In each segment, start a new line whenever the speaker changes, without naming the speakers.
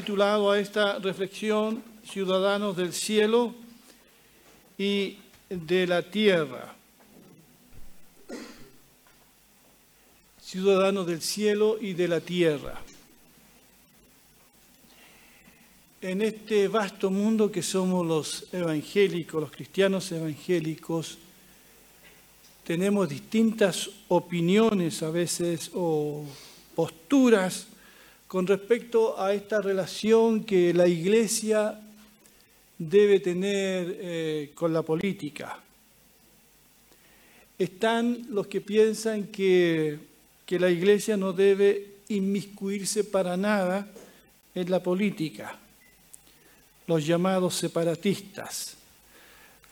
titulado a esta reflexión Ciudadanos del Cielo y de la Tierra. Ciudadanos del Cielo y de la Tierra. En este vasto mundo que somos los evangélicos, los cristianos evangélicos, tenemos distintas opiniones a veces o posturas con respecto a esta relación que la Iglesia debe tener eh, con la política. Están los que piensan que, que la Iglesia no debe inmiscuirse para nada en la política, los llamados separatistas.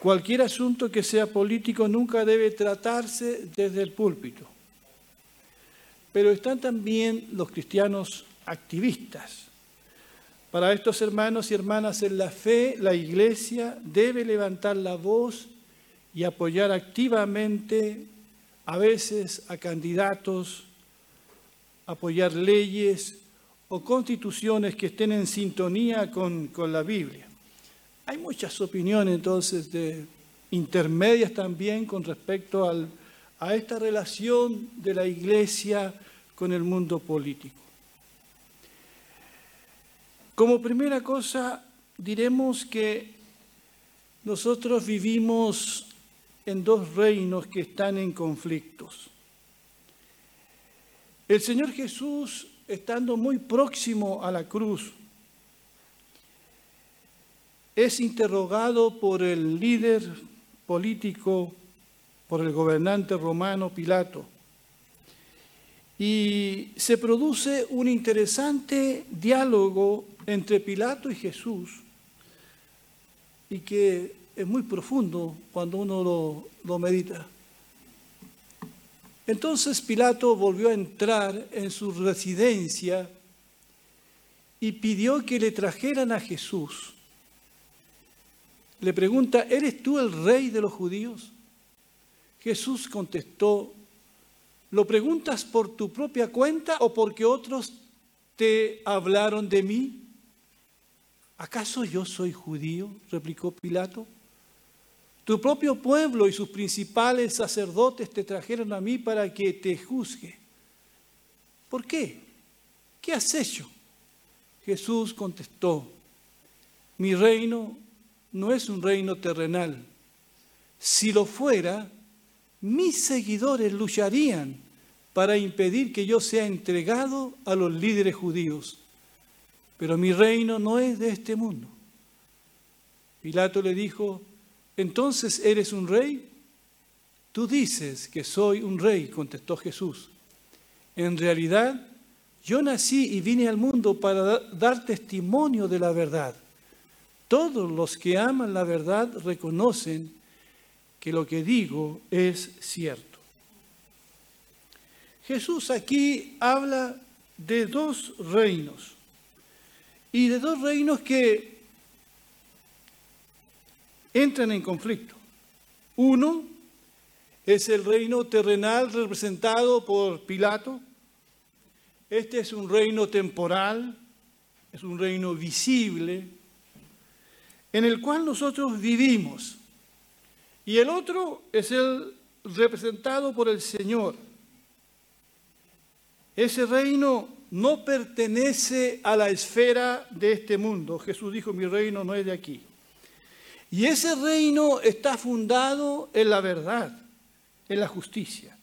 Cualquier asunto que sea político nunca debe tratarse desde el púlpito. Pero están también los cristianos activistas. Para estos hermanos y hermanas en la fe, la Iglesia debe levantar la voz y apoyar activamente a veces a candidatos, apoyar leyes o constituciones que estén en sintonía con, la Biblia. Hay muchas opiniones entonces de intermedias también con respecto a esta relación de la Iglesia con el mundo político. Como primera cosa, diremos que nosotros vivimos en dos reinos que están en conflictos. El Señor Jesús, estando muy próximo a la cruz, es interrogado por el líder político, por el gobernante romano Pilato y se produce un interesante diálogo entre Pilato y Jesús, y que es muy profundo cuando uno lo, lo medita. Entonces Pilato volvió a entrar en su residencia y pidió que le trajeran a Jesús. Le pregunta, ¿eres tú el rey de los judíos? Jesús contestó, ¿Lo preguntas por tu propia cuenta o porque otros te hablaron de mí? ¿Acaso yo soy judío? replicó Pilato. Tu propio pueblo y sus principales sacerdotes te trajeron a mí para que te juzgue. ¿Por qué? ¿Qué has hecho? Jesús contestó, mi reino no es un reino terrenal. Si lo fuera, mis seguidores lucharían para impedir que yo sea entregado a los líderes judíos. Pero mi reino no es de este mundo. Pilato le dijo, entonces eres un rey. Tú dices que soy un rey, contestó Jesús. En realidad, yo nací y vine al mundo para dar testimonio de la verdad. Todos los que aman la verdad reconocen que lo que digo es cierto. Jesús aquí habla de dos reinos y de dos reinos que entran en conflicto. Uno es el reino terrenal representado por Pilato. Este es un reino temporal, es un reino visible, en el cual nosotros vivimos. Y el otro es el representado por el Señor. Ese reino no pertenece a la esfera de este mundo. Jesús dijo, mi reino no es de aquí. Y ese reino está fundado en la verdad, en la justicia.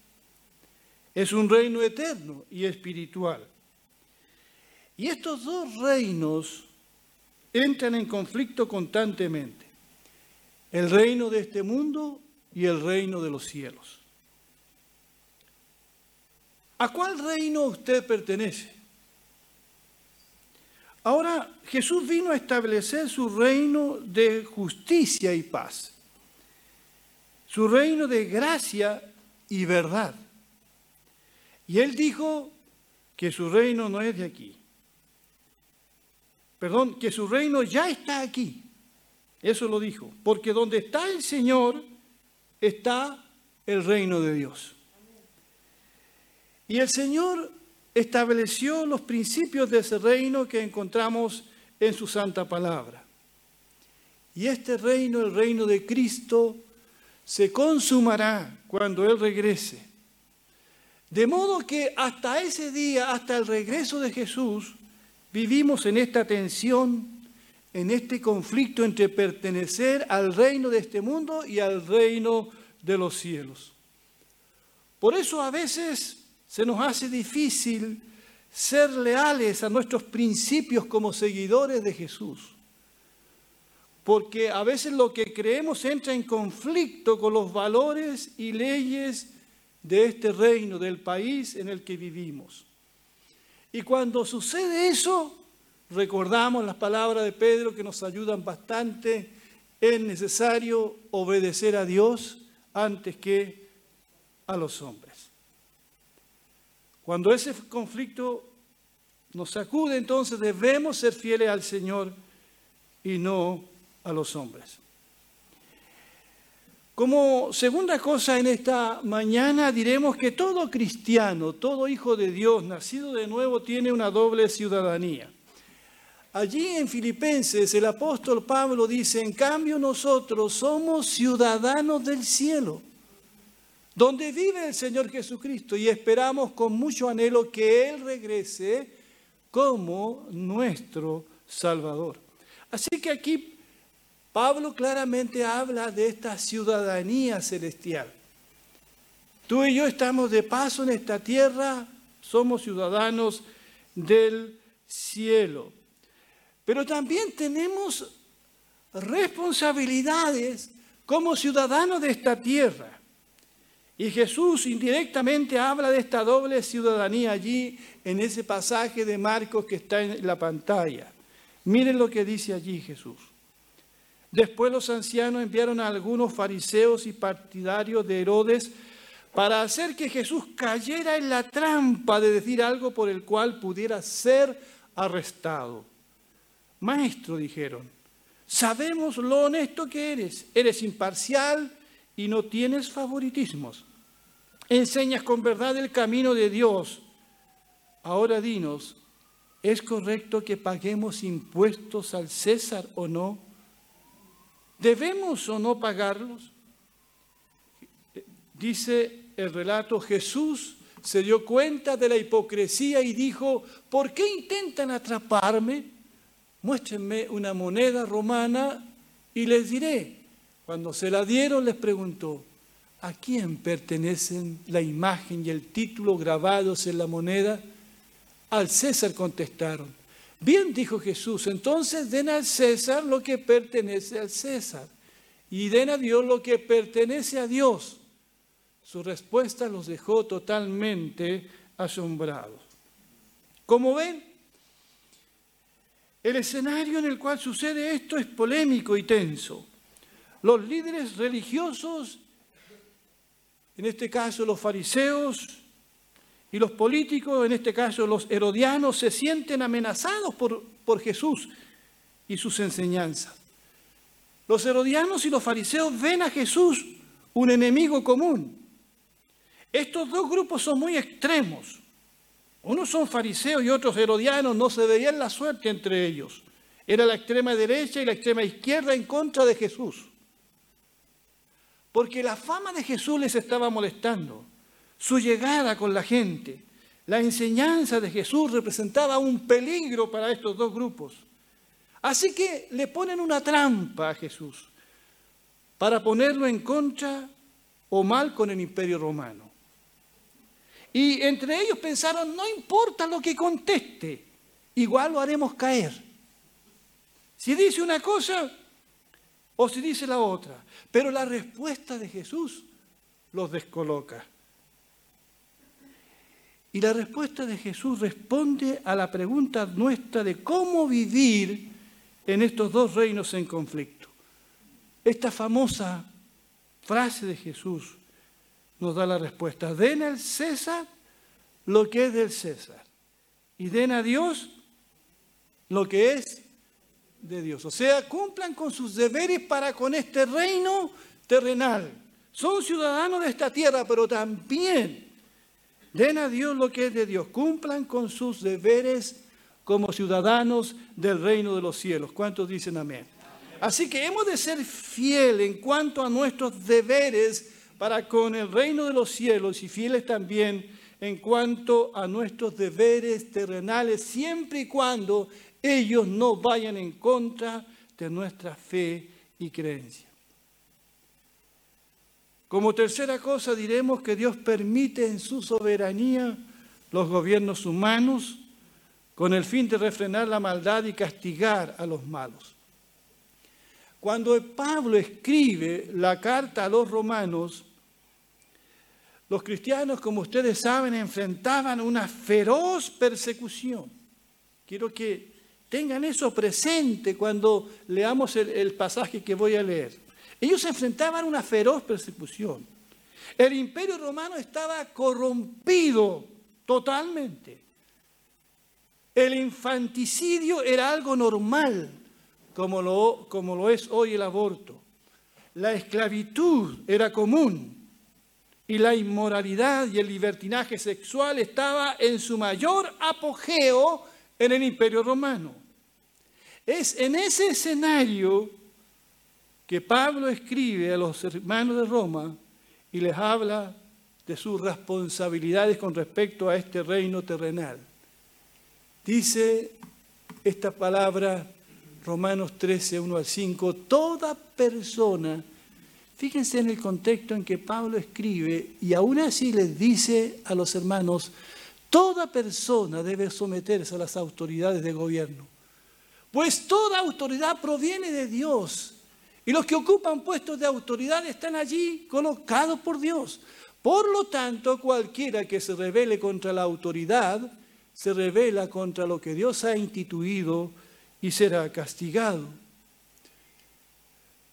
Es un reino eterno y espiritual. Y estos dos reinos entran en conflicto constantemente el reino de este mundo y el reino de los cielos. ¿A cuál reino usted pertenece? Ahora Jesús vino a establecer su reino de justicia y paz, su reino de gracia y verdad. Y él dijo que su reino no es de aquí. Perdón, que su reino ya está aquí. Eso lo dijo. Porque donde está el Señor está el reino de Dios. Y el Señor estableció los principios de ese reino que encontramos en su santa palabra. Y este reino, el reino de Cristo, se consumará cuando Él regrese. De modo que hasta ese día, hasta el regreso de Jesús, vivimos en esta tensión, en este conflicto entre pertenecer al reino de este mundo y al reino de los cielos. Por eso a veces se nos hace difícil ser leales a nuestros principios como seguidores de Jesús porque a veces lo que creemos entra en conflicto con los valores y leyes de este reino, del país en el que vivimos. Y cuando sucede eso, recordamos las palabras de Pedro que nos ayudan bastante, es necesario obedecer a Dios antes que a los hombres. Cuando ese conflicto nos sacude, entonces debemos ser fieles al Señor y no a los hombres. Como segunda cosa en esta mañana diremos que todo cristiano, todo hijo de Dios, nacido de nuevo, tiene una doble ciudadanía. Allí en Filipenses el apóstol Pablo dice, en cambio nosotros somos ciudadanos del cielo, donde vive el Señor Jesucristo y esperamos con mucho anhelo que Él regrese como nuestro Salvador. Así que aquí Pablo claramente habla de esta ciudadanía celestial. Tú y yo estamos de paso en esta tierra, somos ciudadanos del cielo. Pero también tenemos responsabilidades como ciudadanos de esta tierra. Y Jesús indirectamente habla de esta doble ciudadanía allí en ese pasaje de Marcos que está en la pantalla. Miren lo que dice allí Jesús. Después los ancianos enviaron a algunos fariseos y partidarios de Herodes para hacer que Jesús cayera en la trampa de decir algo por el cual pudiera ser arrestado. Maestro, dijeron, sabemos lo honesto que eres, eres imparcial y no tienes favoritismos. Enseñas con verdad el camino de Dios. Ahora dinos, ¿es correcto que paguemos impuestos al César o no? ¿Debemos o no pagarlos? Dice el relato, Jesús se dio cuenta de la hipocresía y dijo, ¿por qué intentan atraparme? Muéstrenme una moneda romana y les diré. Cuando se la dieron les preguntó, ¿a quién pertenecen la imagen y el título grabados en la moneda? Al César contestaron. Bien, dijo Jesús, entonces den al César lo que pertenece al César y den a Dios lo que pertenece a Dios. Su respuesta los dejó totalmente asombrados. Como ven, el escenario en el cual sucede esto es polémico y tenso. Los líderes religiosos, en este caso los fariseos, y los políticos, en este caso los herodianos, se sienten amenazados por, por Jesús y sus enseñanzas. Los herodianos y los fariseos ven a Jesús un enemigo común. Estos dos grupos son muy extremos. Unos son fariseos y otros herodianos, no se veían la suerte entre ellos. Era la extrema derecha y la extrema izquierda en contra de Jesús. Porque la fama de Jesús les estaba molestando su llegada con la gente, la enseñanza de Jesús representaba un peligro para estos dos grupos. Así que le ponen una trampa a Jesús para ponerlo en contra o mal con el imperio romano. Y entre ellos pensaron, no importa lo que conteste, igual lo haremos caer. Si dice una cosa o si dice la otra. Pero la respuesta de Jesús los descoloca. Y la respuesta de Jesús responde a la pregunta nuestra de cómo vivir en estos dos reinos en conflicto. Esta famosa frase de Jesús nos da la respuesta. Den al César lo que es del César y den a Dios lo que es de Dios. O sea, cumplan con sus deberes para con este reino terrenal. Son ciudadanos de esta tierra, pero también Den a Dios lo que es de Dios. Cumplan con sus deberes como ciudadanos del reino de los cielos. ¿Cuántos dicen amén? Así que hemos de ser fieles en cuanto a nuestros deberes para con el reino de los cielos y fieles también en cuanto a nuestros deberes terrenales, siempre y cuando ellos no vayan en contra de nuestra fe y creencia. Como tercera cosa diremos que Dios permite en su soberanía los gobiernos humanos con el fin de refrenar la maldad y castigar a los malos. Cuando Pablo escribe la carta a los romanos, los cristianos, como ustedes saben, enfrentaban una feroz persecución. Quiero que tengan eso presente cuando leamos el, pasaje que voy a leer. Ellos enfrentaban una feroz persecución. El imperio romano estaba corrompido totalmente. El infanticidio era algo normal, como lo, como lo es hoy el aborto. La esclavitud era común y la inmoralidad y el libertinaje sexual estaba en su mayor apogeo en el imperio romano. Es en ese escenario que Pablo escribe a los hermanos de Roma y les habla de sus responsabilidades con respecto a este reino terrenal. Dice esta palabra, Romanos 13, 1 al 5, toda persona, fíjense en el contexto en que Pablo escribe y aún así les dice a los hermanos, toda persona debe someterse a las autoridades de gobierno, pues toda autoridad proviene de Dios y los que ocupan puestos de autoridad están allí colocados por Dios. Por lo tanto, cualquiera que se rebele contra la autoridad, se revela contra lo que Dios ha instituido y será castigado.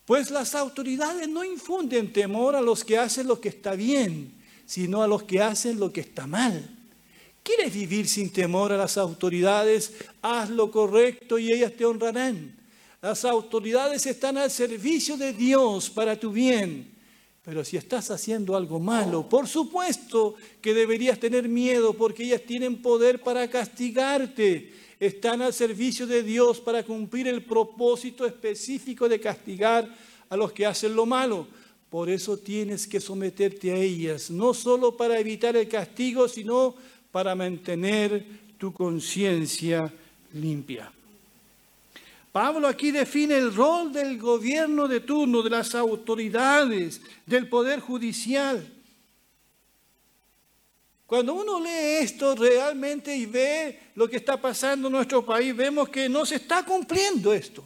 Pues las autoridades no infunden temor a los que hacen lo que está bien, sino a los que hacen lo que está mal. ¿Quieres vivir sin temor a las autoridades? Haz lo correcto y ellas te honrarán. Las autoridades están al servicio de Dios para tu bien. Pero si estás haciendo algo malo, por supuesto que deberías tener miedo porque ellas tienen poder para castigarte. Están al servicio de Dios para cumplir el propósito específico de castigar a los que hacen lo malo. Por eso tienes que someterte a ellas, no solo para evitar el castigo, sino para mantener tu conciencia limpia. Pablo aquí define el rol del gobierno de turno, de las autoridades, del poder judicial. Cuando uno lee esto realmente y ve lo que está pasando en nuestro país, vemos que no se está cumpliendo esto.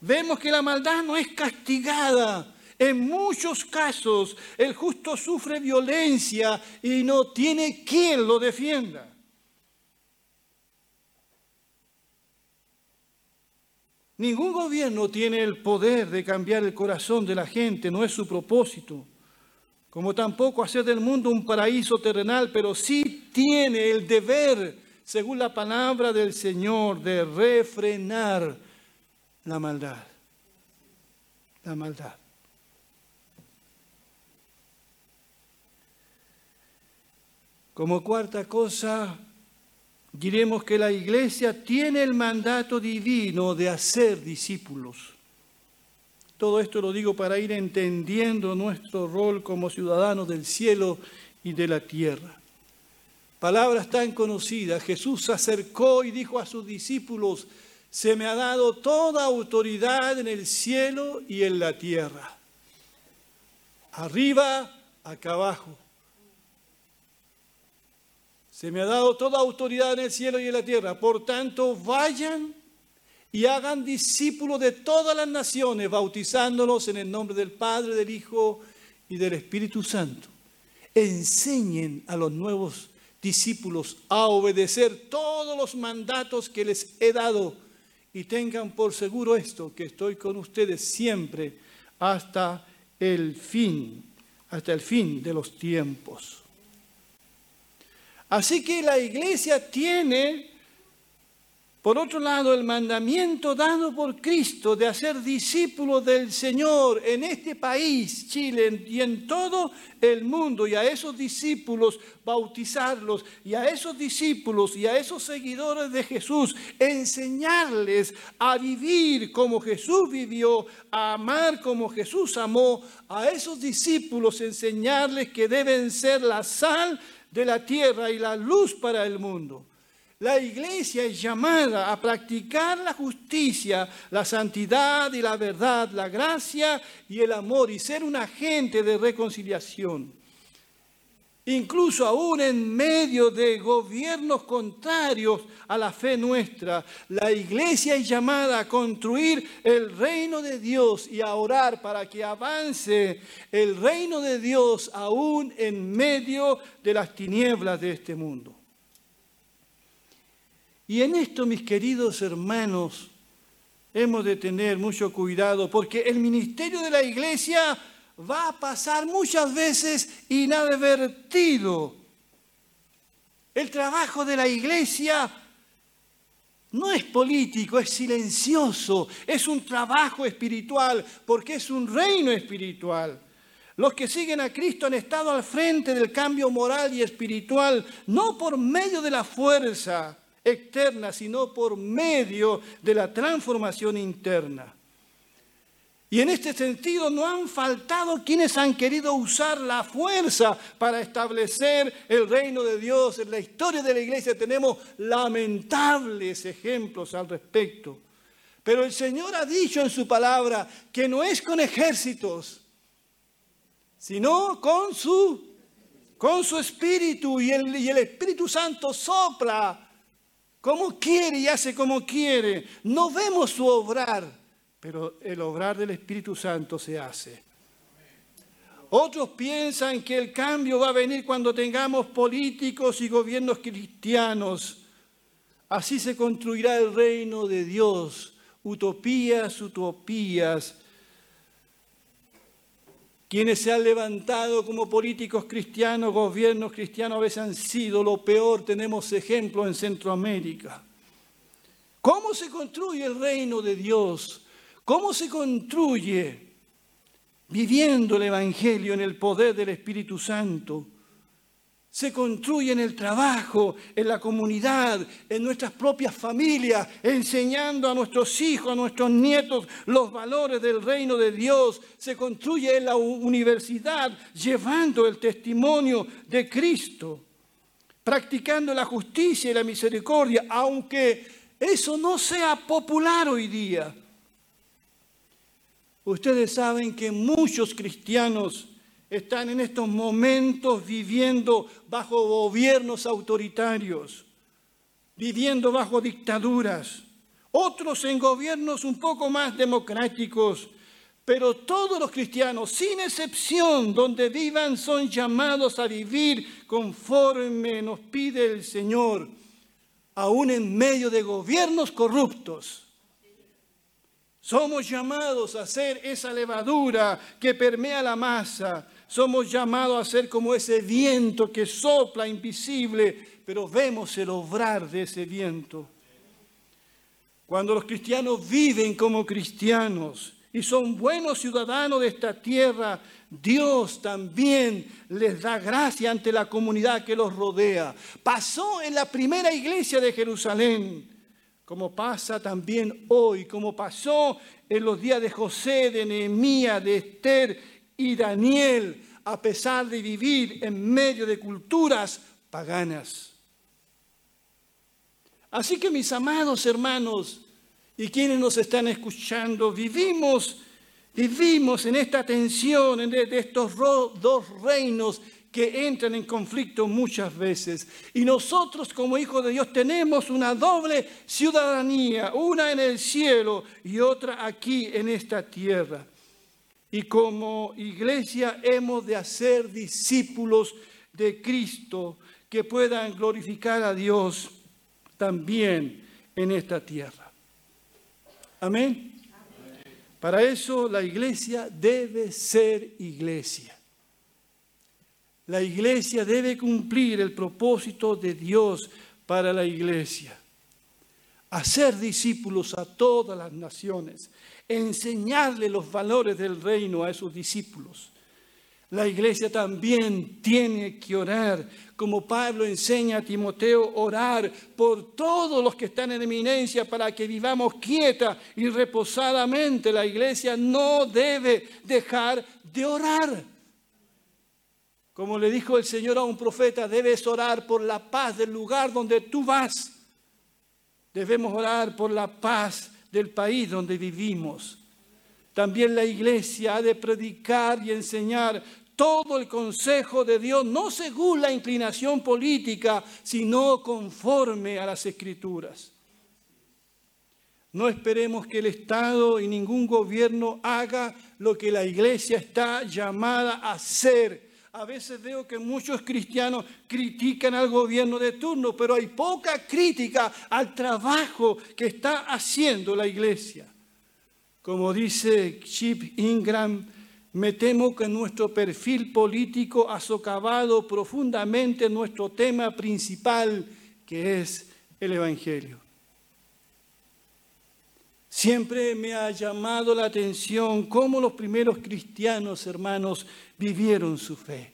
Vemos que la maldad no es castigada. En muchos casos el justo sufre violencia y no tiene quien lo defienda. Ningún gobierno tiene el poder de cambiar el corazón de la gente, no es su propósito. Como tampoco hacer del mundo un paraíso terrenal, pero sí tiene el deber, según la palabra del Señor, de refrenar la maldad. La maldad. Como cuarta cosa, diremos que la iglesia tiene el mandato divino de hacer discípulos. Todo esto lo digo para ir entendiendo nuestro rol como ciudadanos del cielo y de la tierra. Palabras tan conocidas. Jesús se acercó y dijo a sus discípulos, se me ha dado toda autoridad en el cielo y en la tierra. Arriba, acá abajo se me ha dado toda autoridad en el cielo y en la tierra. Por tanto, vayan y hagan discípulos de todas las naciones, bautizándolos en el nombre del Padre, del Hijo y del Espíritu Santo. Enseñen a los nuevos discípulos a obedecer todos los mandatos que les he dado y tengan por seguro esto, que estoy con ustedes siempre hasta el fin, hasta el fin de los tiempos. Así que la iglesia tiene Por otro lado, el mandamiento dado por Cristo de hacer discípulos del Señor en este país, Chile y en todo el mundo, y a esos discípulos bautizarlos, y a esos discípulos y a esos seguidores de Jesús enseñarles a vivir como Jesús vivió, a amar como Jesús amó, a esos discípulos enseñarles que deben ser la sal de la tierra y la luz para el mundo. La iglesia es llamada a practicar la justicia, la santidad y la verdad, la gracia y el amor y ser un agente de reconciliación. Incluso aún en medio de gobiernos contrarios a la fe nuestra, la iglesia es llamada a construir el reino de Dios y a orar para que avance el reino de Dios aún en medio de las tinieblas de este mundo. Y en esto, mis queridos hermanos, hemos de tener mucho cuidado porque el ministerio de la iglesia va a pasar muchas veces inadvertido. El trabajo de la iglesia no es político, es silencioso, es un trabajo espiritual porque es un reino espiritual. Los que siguen a Cristo han estado al frente del cambio moral y espiritual, no por medio de la fuerza, externa, sino por medio de la transformación interna. Y en este sentido no han faltado quienes han querido usar la fuerza para establecer el reino de Dios. En la historia de la iglesia tenemos lamentables ejemplos al respecto. Pero el Señor ha dicho en su palabra que no es con ejércitos, sino con su, con su espíritu y el, y el Espíritu Santo sopla como quiere y hace como quiere. No vemos su obrar, pero el obrar del Espíritu Santo se hace. Otros piensan que el cambio va a venir cuando tengamos políticos y gobiernos cristianos. Así se construirá el reino de Dios. Utopías, utopías quienes se han levantado como políticos cristianos, gobiernos cristianos, a veces han sido lo peor. Tenemos ejemplos en Centroamérica. ¿Cómo se construye el reino de Dios? ¿Cómo se construye? Viviendo el Evangelio en el poder del Espíritu Santo se construye en el trabajo, en la comunidad, en nuestras propias familias, enseñando a nuestros hijos, a nuestros nietos los valores del reino de Dios. Se construye en la universidad, llevando el testimonio de Cristo, practicando la justicia y la misericordia, aunque eso no sea popular hoy día. Ustedes saben que muchos cristianos están en estos momentos viviendo bajo gobiernos autoritarios, viviendo bajo dictaduras, otros en gobiernos un poco más democráticos, pero todos los cristianos, sin excepción, donde vivan, son llamados a vivir conforme nos pide el Señor, aún en medio de gobiernos corruptos. Somos llamados a ser esa levadura que permea la masa, somos llamados a ser como ese viento que sopla invisible, pero vemos el obrar de ese viento. Cuando los cristianos viven como cristianos y son buenos ciudadanos de esta tierra, Dios también les da gracia ante la comunidad que los rodea. Pasó en la primera iglesia de Jerusalén, como pasa también hoy, como pasó en los días de José, de Nehemías, de Esther y Daniel, a pesar de vivir en medio de culturas paganas. Así que mis amados hermanos y quienes nos están escuchando, vivimos, vivimos en esta tensión de estos dos reinos que entran en conflicto muchas veces. Y nosotros como hijos de Dios tenemos una doble ciudadanía, una en el cielo y otra aquí en esta tierra. Y como iglesia hemos de hacer discípulos de Cristo que puedan glorificar a Dios también en esta tierra. Amén. Para eso la iglesia debe ser iglesia. La iglesia debe cumplir el propósito de Dios para la iglesia. hacer discípulos a todas las naciones, enseñarle los valores del reino a esos discípulos. La iglesia también tiene que orar, como Pablo enseña a Timoteo, orar por todos los que están en eminencia para que vivamos quieta y reposadamente. La iglesia no debe dejar de orar. Como le dijo el Señor a un profeta, debes orar por la paz del lugar donde tú vas. Debemos orar por la paz del país donde vivimos. También la iglesia ha de predicar y enseñar todo el consejo de Dios, no según la inclinación política, sino conforme a las escrituras. No esperemos que el Estado y ningún gobierno haga lo que la iglesia está llamada a hacer. A veces veo que muchos cristianos critican al gobierno de turno, pero hay poca crítica al trabajo que está haciendo la iglesia. Como dice Chip Ingram, me temo que nuestro perfil político ha socavado profundamente nuestro tema principal, que es el Evangelio. Siempre me ha llamado la atención cómo los primeros cristianos, hermanos, vivieron su fe.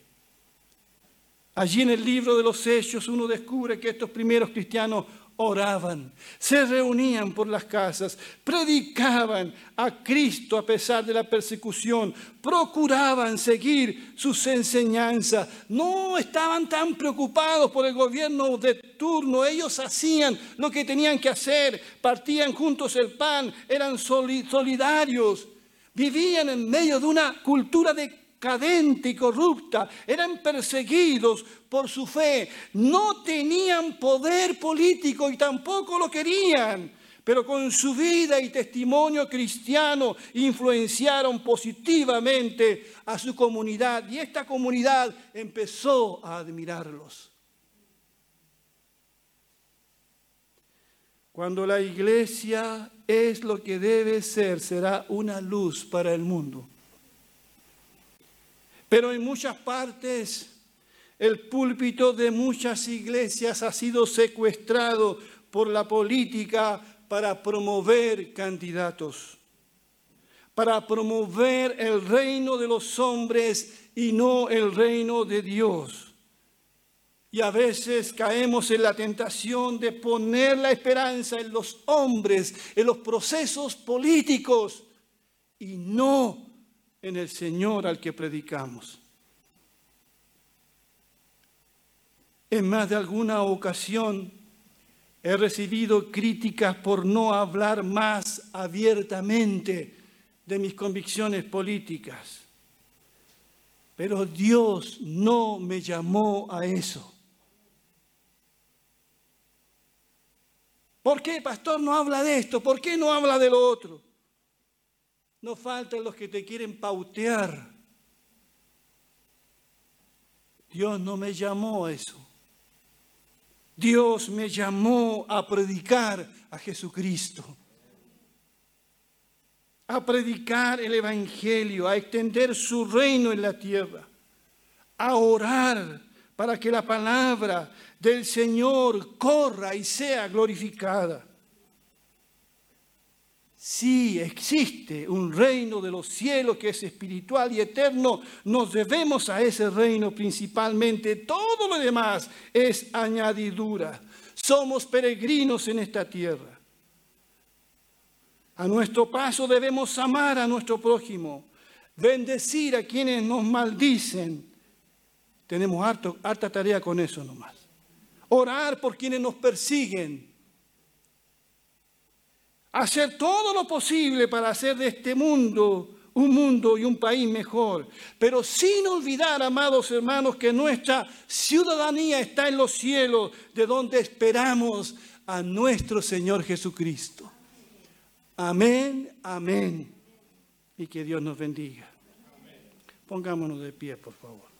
Allí en el libro de los Hechos uno descubre que estos primeros cristianos oraban, se reunían por las casas, predicaban a Cristo a pesar de la persecución, procuraban seguir sus enseñanzas, no estaban tan preocupados por el gobierno de turno, ellos hacían lo que tenían que hacer, partían juntos el pan, eran solidarios, vivían en medio de una cultura de cadente y corrupta, eran perseguidos por su fe, no tenían poder político y tampoco lo querían, pero con su vida y testimonio cristiano influenciaron positivamente a su comunidad y esta comunidad empezó a admirarlos. Cuando la iglesia es lo que debe ser, será una luz para el mundo. Pero en muchas partes el púlpito de muchas iglesias ha sido secuestrado por la política para promover candidatos, para promover el reino de los hombres y no el reino de Dios. Y a veces caemos en la tentación de poner la esperanza en los hombres, en los procesos políticos y no en el Señor al que predicamos. En más de alguna ocasión he recibido críticas por no hablar más abiertamente de mis convicciones políticas. Pero Dios no me llamó a eso. ¿Por qué, pastor, no habla de esto? ¿Por qué no habla de lo otro? No faltan los que te quieren pautear. Dios no me llamó a eso. Dios me llamó a predicar a Jesucristo, a predicar el Evangelio, a extender su reino en la tierra, a orar para que la palabra del Señor corra y sea glorificada. Si existe un reino de los cielos que es espiritual y eterno, nos debemos a ese reino principalmente. Todo lo demás es añadidura. Somos peregrinos en esta tierra. A nuestro paso debemos amar a nuestro prójimo, bendecir a quienes nos maldicen. Tenemos harta tarea con eso nomás. Orar por quienes nos persiguen hacer todo lo posible para hacer de este mundo un mundo y un país mejor, pero sin olvidar, amados hermanos, que nuestra ciudadanía está en los cielos, de donde esperamos a nuestro Señor Jesucristo. Amén, amén. Y que Dios nos bendiga. Pongámonos de pie, por favor.